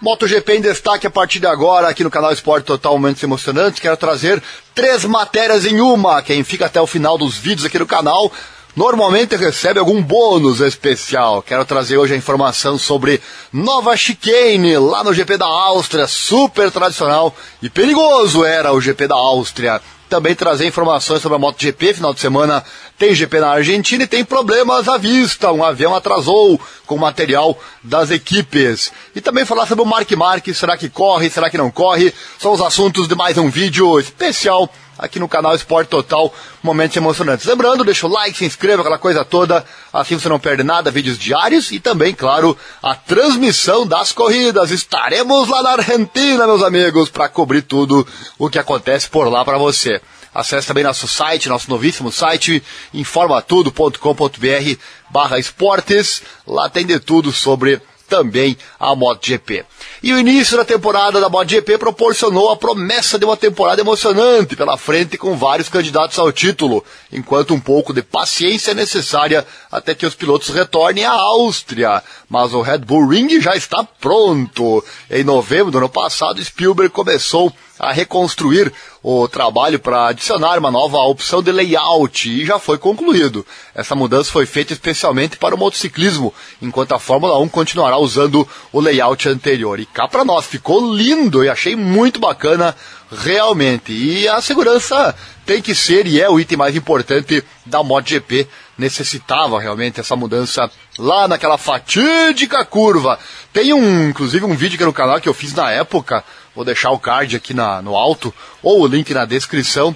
MotoGP em destaque a partir de agora aqui no canal Esporte Total Momentos Emocionantes. Quero trazer três matérias em uma. Quem fica até o final dos vídeos aqui no canal normalmente recebe algum bônus especial. Quero trazer hoje a informação sobre nova chicane lá no GP da Áustria, super tradicional e perigoso era o GP da Áustria também trazer informações sobre a MotoGP. Final de semana tem GP na Argentina e tem problemas à vista. Um avião atrasou com material das equipes. E também falar sobre o Mark Marques. Será que corre? Será que não corre? São os assuntos de mais um vídeo especial aqui no canal Esporte Total, momentos emocionantes. Lembrando, deixa o like, se inscreva, aquela coisa toda, assim você não perde nada, vídeos diários e também, claro, a transmissão das corridas. Estaremos lá na Argentina, meus amigos, para cobrir tudo o que acontece por lá para você. Acesse também nosso site, nosso novíssimo site, informatudo.com.br barra esportes. Lá tem de tudo sobre também a MotoGP. E o início da temporada da MotoGP proporcionou a promessa de uma temporada emocionante pela frente com vários candidatos ao título, enquanto um pouco de paciência é necessária até que os pilotos retornem à Áustria. Mas o Red Bull Ring já está pronto. Em novembro do ano passado, Spielberg começou a reconstruir o trabalho para adicionar uma nova opção de layout e já foi concluído. Essa mudança foi feita especialmente para o motociclismo, enquanto a Fórmula 1 continuará usando o layout anterior. E cá para nós, ficou lindo e achei muito bacana realmente. E a segurança tem que ser e é o item mais importante da MotoGP. Necessitava realmente essa mudança lá naquela fatídica curva. Tem um, inclusive, um vídeo aqui no canal que eu fiz na época Vou deixar o card aqui na, no alto ou o link na descrição.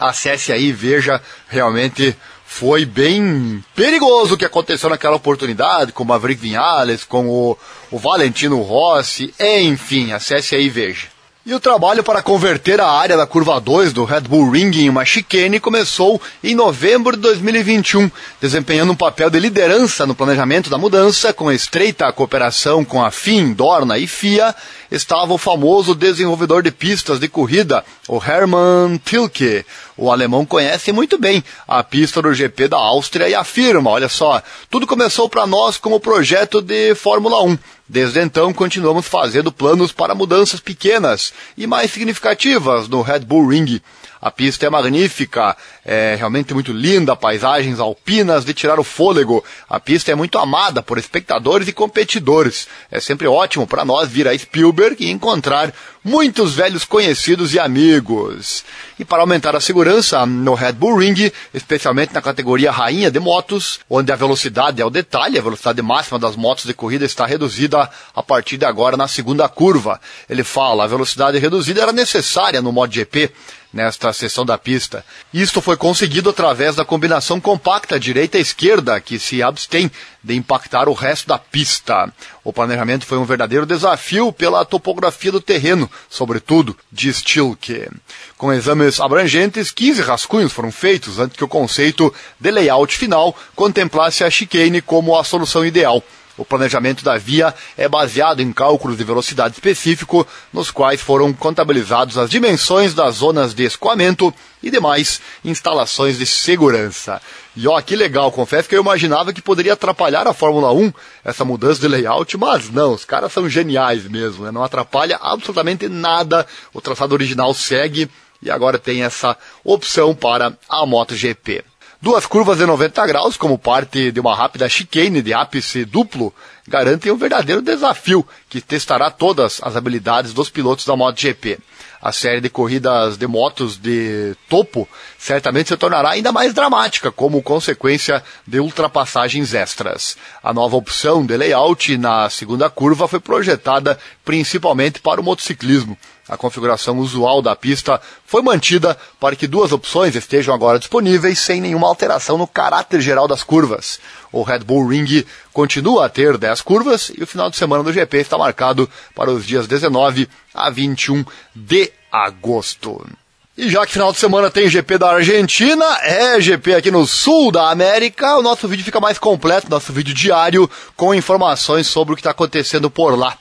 Acesse aí veja realmente foi bem perigoso o que aconteceu naquela oportunidade, com o Maverick Vinales, com o, o Valentino Rossi, enfim, acesse aí e veja. E o trabalho para converter a área da curva 2 do Red Bull Ring em uma chicane começou em novembro de 2021, desempenhando um papel de liderança no planejamento da mudança, com estreita cooperação com a FIM, Dorna e FIA, estava o famoso desenvolvedor de pistas de corrida, o Hermann Tilke. O alemão conhece muito bem a pista do GP da Áustria e afirma, olha só, tudo começou para nós como projeto de Fórmula 1 Desde então, continuamos fazendo planos para mudanças pequenas e mais significativas no Red Bull Ring. A pista é magnífica, é realmente muito linda, paisagens alpinas de tirar o fôlego. A pista é muito amada por espectadores e competidores. É sempre ótimo para nós vir a Spielberg e encontrar muitos velhos conhecidos e amigos. E para aumentar a segurança no Red Bull Ring, especialmente na categoria rainha de motos, onde a velocidade é o detalhe, a velocidade máxima das motos de corrida está reduzida a partir de agora na segunda curva. Ele fala, a velocidade reduzida era necessária no MotoGP nesta seção da pista. Isto foi conseguido através da combinação compacta direita-esquerda, que se abstém de impactar o resto da pista. O planejamento foi um verdadeiro desafio pela topografia do terreno, sobretudo, diz Tilke. Com exames abrangentes, 15 rascunhos foram feitos antes que o conceito de layout final contemplasse a chicane como a solução ideal. O planejamento da via é baseado em cálculos de velocidade específico, nos quais foram contabilizados as dimensões das zonas de escoamento e demais instalações de segurança. E ó, que legal, confesso que eu imaginava que poderia atrapalhar a Fórmula 1 essa mudança de layout, mas não, os caras são geniais mesmo, né? não atrapalha absolutamente nada, o traçado original segue e agora tem essa opção para a MotoGP. Duas curvas de 90 graus, como parte de uma rápida chicane de ápice duplo, garantem um verdadeiro desafio que testará todas as habilidades dos pilotos da MotoGP. A série de corridas de motos de topo certamente se tornará ainda mais dramática como consequência de ultrapassagens extras. A nova opção de layout na segunda curva foi projetada principalmente para o motociclismo a configuração usual da pista foi mantida para que duas opções estejam agora disponíveis sem nenhuma alteração no caráter geral das curvas. O Red Bull Ring continua a ter 10 curvas e o final de semana do GP está marcado para os dias 19 a 21 de agosto. E já que final de semana tem GP da Argentina, é GP aqui no sul da América, o nosso vídeo fica mais completo, nosso vídeo diário, com informações sobre o que está acontecendo por lá.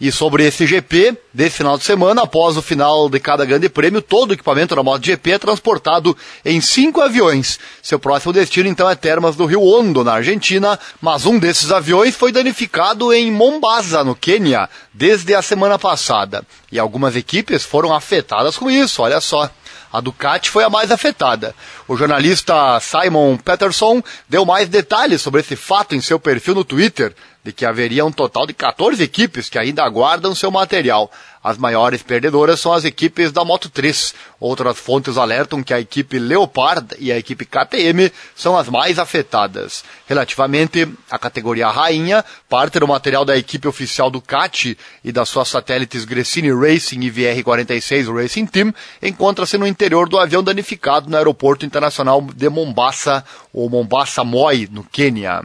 E sobre esse GP, desse final de semana, após o final de cada grande prêmio, todo o equipamento da MotoGP é transportado em cinco aviões. Seu próximo destino, então, é Termas do Rio Hondo, na Argentina, mas um desses aviões foi danificado em Mombasa, no Quênia, desde a semana passada. E algumas equipes foram afetadas com isso, olha só. A Ducati foi a mais afetada. O jornalista Simon Peterson deu mais detalhes sobre esse fato em seu perfil no Twitter, de que haveria um total de 14 equipes que ainda aguardam seu material. As maiores perdedoras são as equipes da Moto 3. Outras fontes alertam que a equipe Leopard e a equipe KTM são as mais afetadas. Relativamente à categoria rainha, parte do material da equipe oficial Ducati e das suas satélites Gresini Racing e VR46 Racing Team encontra-se no interior do avião danificado no aeroporto internacional de Mombasa, ou Mombasa Moi, no Quênia.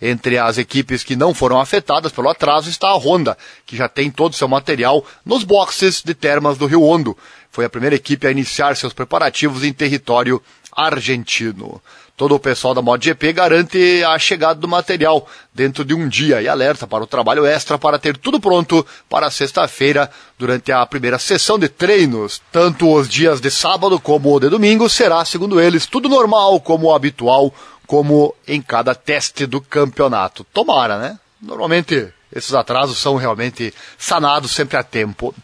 Entre as equipes que não foram afetadas pelo atraso está a Honda, que já tem todo o seu material nos boxes de termas do Rio Hondo. Foi a primeira equipe a iniciar seus preparativos em território argentino. Todo o pessoal da MotoGP garante a chegada do material dentro de um dia e alerta para o trabalho extra para ter tudo pronto para sexta-feira durante a primeira sessão de treinos. Tanto os dias de sábado como de domingo será, segundo eles, tudo normal como habitual como em cada teste do campeonato. Tomara, né? Normalmente esses atrasos são realmente sanados sempre a tempo.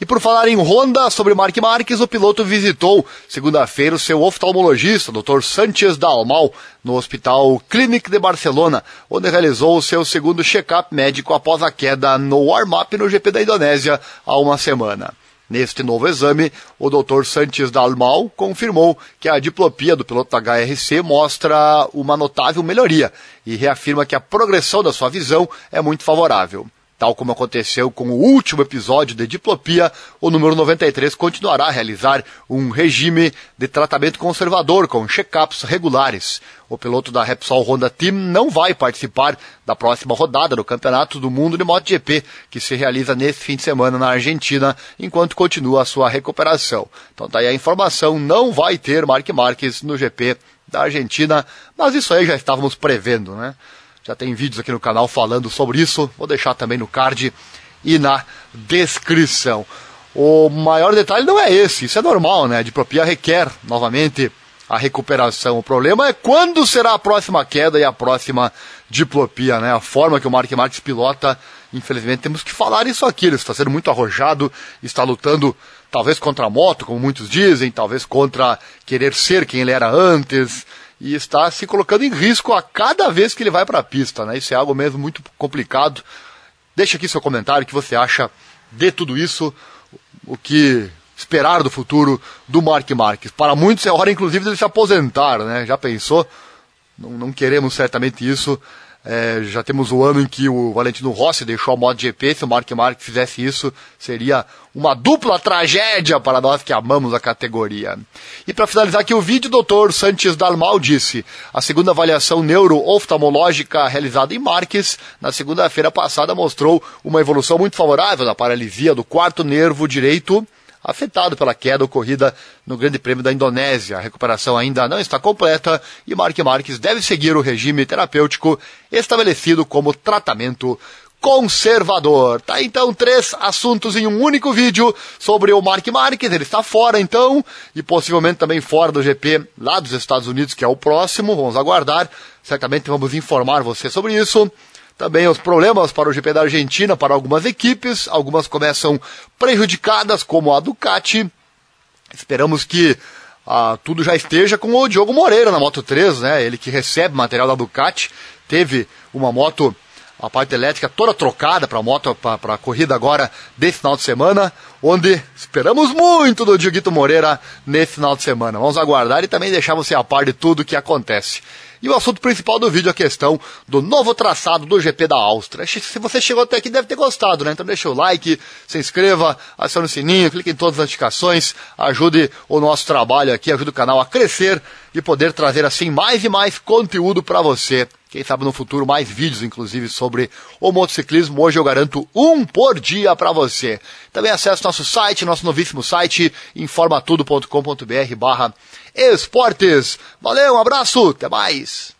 E por falar em Honda, sobre Mark Marques, o piloto visitou segunda-feira o seu oftalmologista, Dr. Sanchez Dalmal, no Hospital Clínic de Barcelona, onde realizou o seu segundo check-up médico após a queda no warm-up no GP da Indonésia há uma semana. Neste novo exame, o Dr. Santos Dalmal confirmou que a diplopia do piloto HRC mostra uma notável melhoria e reafirma que a progressão da sua visão é muito favorável. Tal como aconteceu com o último episódio de diplopia, o número 93 continuará a realizar um regime de tratamento conservador com check-ups regulares. O piloto da Repsol Honda Team não vai participar da próxima rodada do Campeonato do Mundo de MotoGP, que se realiza nesse fim de semana na Argentina, enquanto continua a sua recuperação. Então tá aí a informação, não vai ter Mark Marques no GP da Argentina, mas isso aí já estávamos prevendo, né? Já tem vídeos aqui no canal falando sobre isso. Vou deixar também no card e na descrição. O maior detalhe não é esse, isso é normal, né? A diplopia requer, novamente, a recuperação. O problema é quando será a próxima queda e a próxima diplopia, né? A forma que o Mark Marques pilota, infelizmente temos que falar isso aqui. Ele está sendo muito arrojado, está lutando talvez contra a moto, como muitos dizem, talvez contra querer ser quem ele era antes e está se colocando em risco a cada vez que ele vai para a pista, né? Isso é algo mesmo muito complicado. Deixa aqui seu comentário, o que você acha de tudo isso, o que esperar do futuro do Mark Marques. Para muitos é hora, inclusive, de se aposentar, né? Já pensou? Não, não queremos certamente isso. É, já temos o ano em que o Valentino Rossi deixou a MotoGP. Se o Mark Marques fizesse isso, seria uma dupla tragédia para nós que amamos a categoria. E para finalizar aqui o vídeo, o Dr. Sanches Dalmal disse: a segunda avaliação neuro-oftalmológica realizada em Marques na segunda-feira passada mostrou uma evolução muito favorável da paralisia do quarto nervo direito afetado pela queda ocorrida no Grande Prêmio da Indonésia. A recuperação ainda não está completa e Mark Marques deve seguir o regime terapêutico estabelecido como tratamento conservador. Tá então três assuntos em um único vídeo sobre o Mark Marques. Ele está fora então e possivelmente também fora do GP lá dos Estados Unidos, que é o próximo. Vamos aguardar. Certamente vamos informar você sobre isso. Também os problemas para o GP da Argentina para algumas equipes, algumas começam prejudicadas, como a Ducati. Esperamos que ah, tudo já esteja com o Diogo Moreira na Moto 3, né? Ele que recebe material da Ducati, teve uma moto a parte elétrica toda trocada para a moto, para a corrida agora desse final de semana, onde esperamos muito do Dioguito Moreira nesse final de semana. Vamos aguardar e também deixar você a par de tudo que acontece. E o assunto principal do vídeo é a questão do novo traçado do GP da Áustria. Se você chegou até aqui, deve ter gostado, né? Então deixa o like, se inscreva, acione o sininho, clique em todas as notificações, ajude o nosso trabalho aqui, ajude o canal a crescer e poder trazer assim mais e mais conteúdo para você. Quem sabe no futuro mais vídeos, inclusive, sobre o motociclismo. Hoje eu garanto um por dia para você. Também acesse nosso site, nosso novíssimo site, informatudo.com.br barra esportes. Valeu, um abraço, até mais.